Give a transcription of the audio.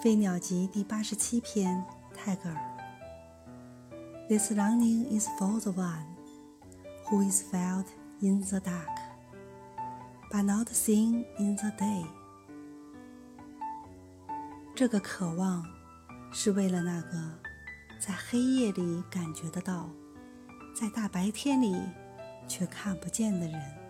飞鸟集第八十七篇泰戈尔 this longing is for the one who is felt in the dark but not seen in the day 这个渴望是为了那个在黑夜里感觉得到在大白天里却看不见的人